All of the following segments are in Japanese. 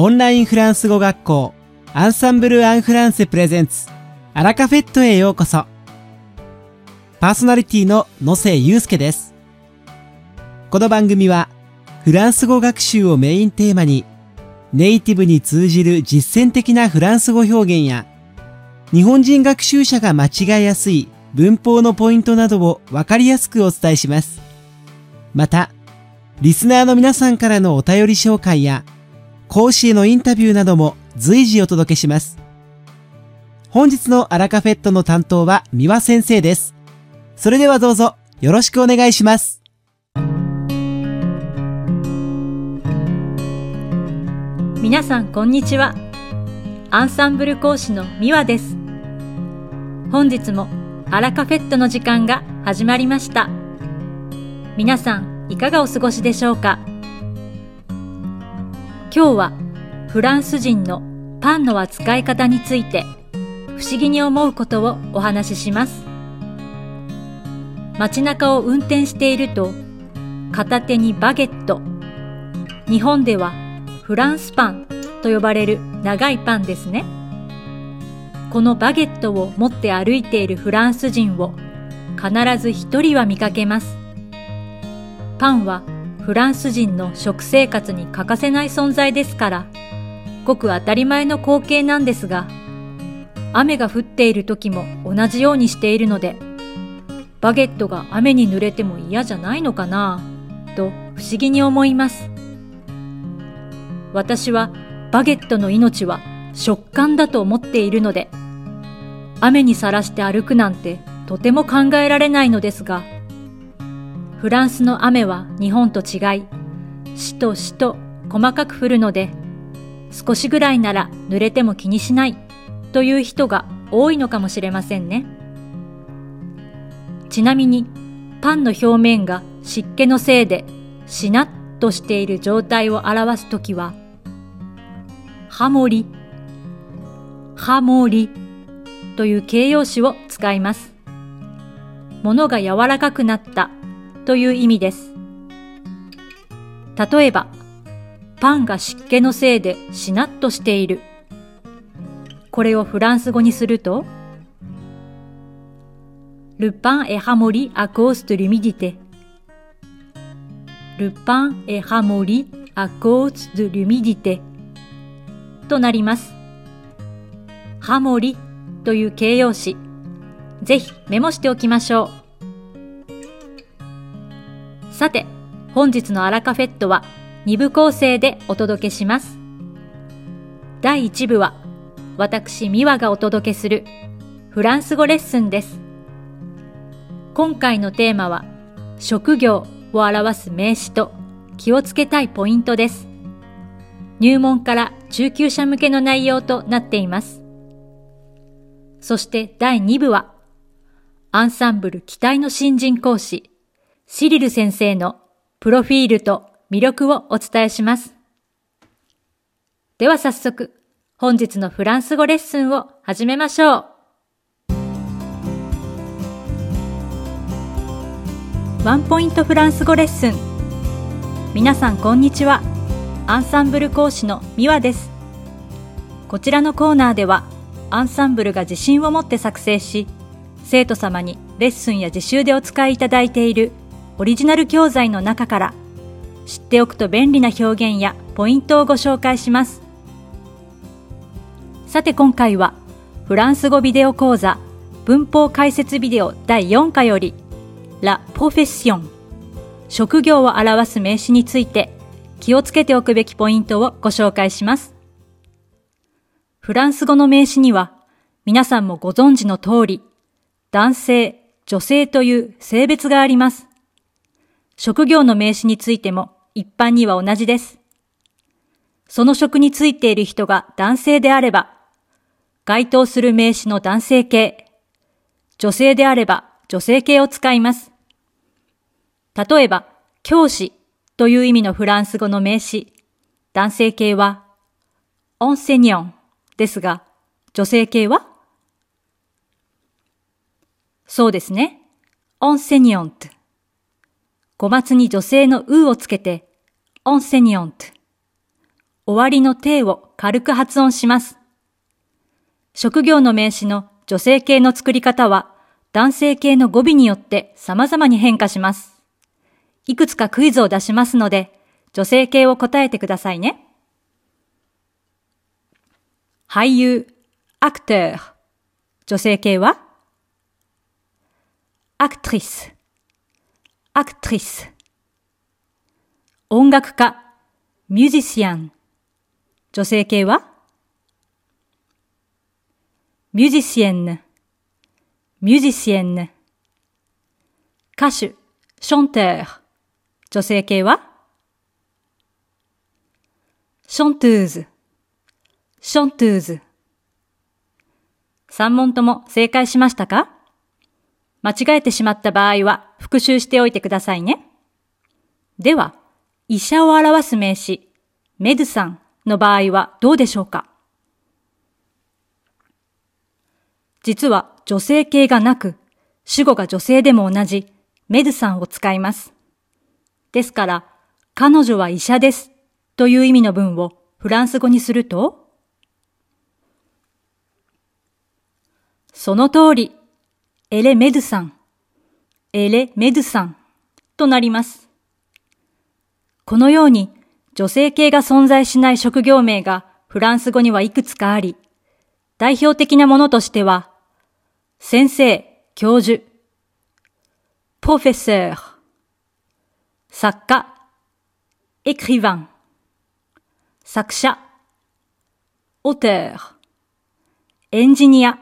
オンラインフランス語学校アンサンブル・アン・フランセプレゼンツアラカフェットへようこそ。パーソナリティの野瀬祐介です。この番組はフランス語学習をメインテーマにネイティブに通じる実践的なフランス語表現や日本人学習者が間違えやすい文法のポイントなどをわかりやすくお伝えします。またリスナーの皆さんからのお便り紹介や講師へのインタビューなども随時お届けします。本日のアラカフェットの担当は三輪先生です。それではどうぞよろしくお願いします。皆さんこんにちは。アンサンブル講師の三輪です。本日もアラカフェットの時間が始まりました。皆さんいかがお過ごしでしょうか？今日はフランス人のパンの扱い方について不思議に思うことをお話しします。街中を運転していると片手にバゲット、日本ではフランスパンと呼ばれる長いパンですね。このバゲットを持って歩いているフランス人を必ず一人は見かけます。パンはフランス人の食生活に欠かせない存在ですから、ごく当たり前の光景なんですが、雨が降っている時も同じようにしているので、バゲットが雨に濡れても嫌じゃないのかなと不思議に思います。私はバゲットの命は食感だと思っているので、雨にさらして歩くなんてとても考えられないのですが、フランスの雨は日本と違い、しとしと細かく降るので、少しぐらいなら濡れても気にしないという人が多いのかもしれませんね。ちなみに、パンの表面が湿気のせいでしなっとしている状態を表すときは、ハモリ、ハモリという形容詞を使います。物が柔らかくなったという意味です。例えば、パンが湿気のせいでしなっとしている。これをフランス語にすると、ルパンエハモリアコースト・リミテ。ルパンエハモリアコースト・リミディテ。となります。ハモリという形容詞、ぜひメモしておきましょう。さて、本日のアラカフェットは2部構成でお届けします。第1部は、私、ミワがお届けするフランス語レッスンです。今回のテーマは、職業を表す名詞と気をつけたいポイントです。入門から中級者向けの内容となっています。そして第2部は、アンサンブル期待の新人講師、シリル先生のプロフィールと魅力をお伝えします。では早速、本日のフランス語レッスンを始めましょう。ワンポイントフランス語レッスン。皆さんこんにちは。アンサンブル講師のミワです。こちらのコーナーでは、アンサンブルが自信を持って作成し、生徒様にレッスンや自習でお使いいただいているオリジナル教材の中から知っておくと便利な表現やポイントをご紹介します。さて今回はフランス語ビデオ講座文法解説ビデオ第4課よりラ・ポフェッション職業を表す名詞について気をつけておくべきポイントをご紹介します。フランス語の名詞には皆さんもご存知の通り男性、女性という性別があります。職業の名詞についても一般には同じです。その職についている人が男性であれば、該当する名詞の男性形、女性であれば女性形を使います。例えば、教師という意味のフランス語の名詞、男性形は、オンセニョンですが、女性形はそうですね。オンセニョント。語末に女性のうをつけて、オンセニオント。終わりの定を軽く発音します。職業の名詞の女性形の作り方は男性形の語尾によって様々に変化します。いくつかクイズを出しますので、女性形を答えてくださいね。俳優、 acteur。女性形は？ actrice、actrice。音楽家、 musicien。女性形は？ musicienne、musicienne。歌手、 chanteur。女性形は？chanteuse、chanteuse。三問とも正解しましたか？間違えてしまった場合は復習しておいてくださいね。では、医者を表す名詞、 médecin の場合はどうでしょうか？実は女性形がなく、主語が女性でも同じ médecin を使います。ですから、彼女は医者ですという意味の文をフランス語にすると、その通り、エレメドさん、エレメドさん。となります。このように女性系が存在しない職業名がフランス語にはいくつかあり、代表的なものとしては、先生、教授、プロフェッサー、作家、エクリヴァン、作者、オテー、エンジニア、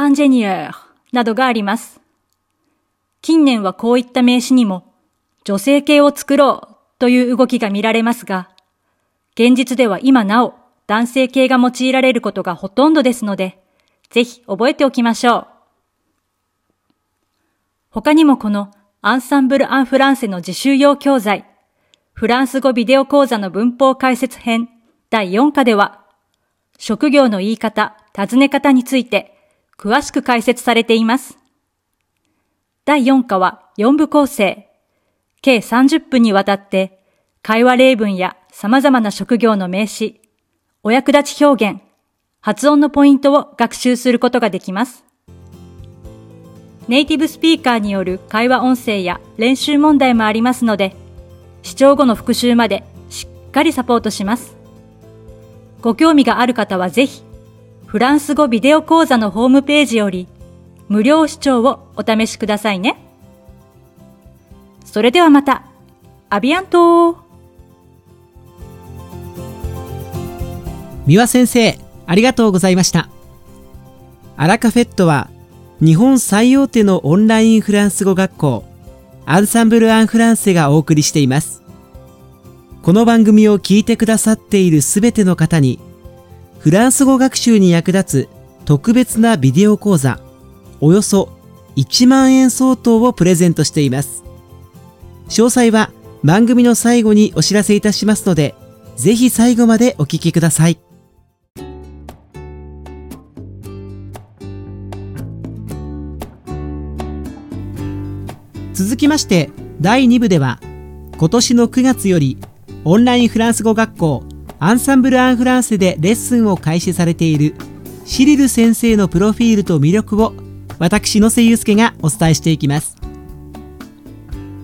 アンジェニアーなどがあります。近年はこういった名詞にも女性系を作ろうという動きが見られますが、現実では今なお男性系が用いられることがほとんどですので、ぜひ覚えておきましょう。他にもこのアンサンブル・アン・フランセの自習用教材、フランス語ビデオ講座の文法解説編第4課では、職業の言い方、尋ね方について詳しく解説されています。第4課は4部構成、計30分にわたって会話例文や様々な職業の名詞、お役立ち表現、発音のポイントを学習することができます。ネイティブスピーカーによる会話音声や練習問題もありますので、視聴後の復習までしっかりサポートします。ご興味がある方はぜひ、フランス語ビデオ講座のホームページより無料視聴をお試しくださいね。それではまた、アビアント三輪先生、ありがとうございました。アラカフェットは日本最大手のオンラインフランス語学校アンサンブル・アン・フランセがお送りしていますこの番組を聞いてくださっているすべての方にフランス語学習に役立つ特別なビデオ講座およそ1万円相当をプレゼントしています。詳細は番組の最後にお知らせいたしますのでぜひ最後までお聞きください。続きまして第2部では今年の9月よりオンラインフランス語学校アンサンブル・アン・フランセでレッスンを開始されているシリル先生のプロフィールと魅力を私野瀬祐介がお伝えしていきます。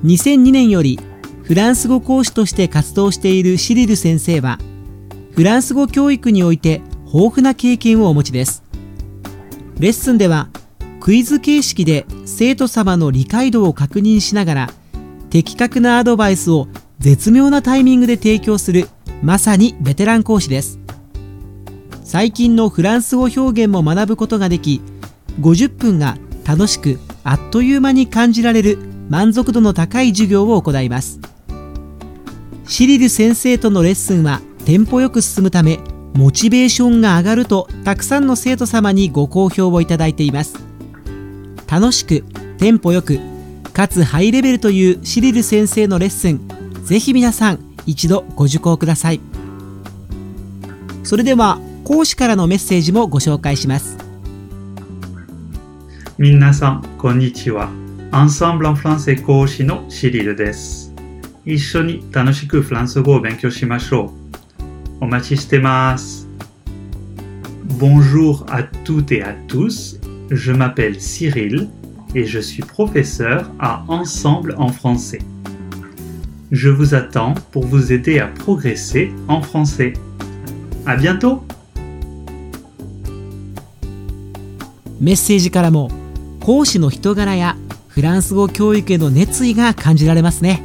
2002年よりフランス語講師として活動しているシリル先生はフランス語教育において豊富な経験をお持ちです。レッスンではクイズ形式で生徒様の理解度を確認しながら的確なアドバイスを絶妙なタイミングで提供するまさにベテラン講師です。最近のフランス語表現も学ぶことができ50分が楽しくあっという間に感じられる満足度の高い授業を行います。シリル先生とのレッスンはテンポよく進むためモチベーションが上がるとたくさんの生徒様にご好評をいただいています。楽しくテンポよくかつハイレベルというシリル先生のレッスンぜひ皆さん一度ご受講くださいそれでは講師からのメッセージもご紹介します皆さんこんにちはアンサンブル・フランセ講師のシリルです一緒に楽しくフランス語を勉強しましょうお待ちしてます。Bonjour à toutes et à tous. Je m'appelle Cyril et je suis professeur à Ensemble en français. Je vous attends pour vous aider à progresser en français. À bientôt! メッセージからも講師の人柄やフランス語教育への熱意が感じられますね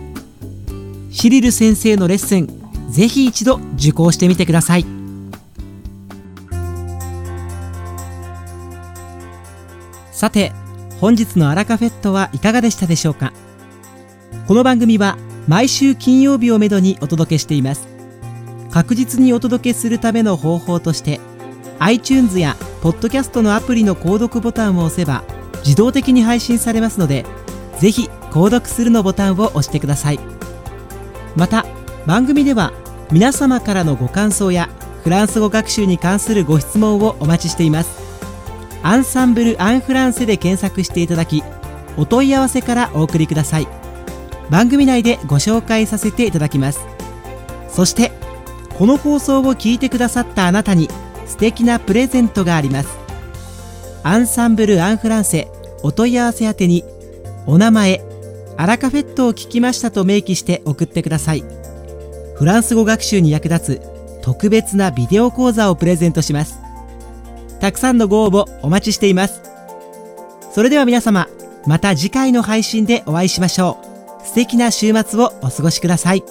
シリル先生のレッスンぜひ一度受講してみてくださいさて本日のアラカフェットはいかがでしたでしょうか？この番組は毎週金曜日をめどにお届けしています。確実にお届けするための方法として iTunes やポッドキャストのアプリの購読ボタンを押せば自動的に配信されますのでぜひ購読するのボタンを押してください。また番組では皆様からのご感想やフランス語学習に関するご質問をお待ちしています。アンサンブル・アン・フランセで検索していただきお問い合わせからお送りください。番組内でご紹介させていただきます。そしてこの放送を聞いてくださったあなたに素敵なプレゼントがあります。アンサンブル・アン・フランセお問い合わせ宛てにお名前アラカフェットを聞きましたと明記して送ってください。フランス語学習に役立つ特別なビデオ講座をプレゼントします。たくさんのご応募お待ちしています。それでは皆様また次回の配信でお会いしましょう。素敵な週末をお過ごしください。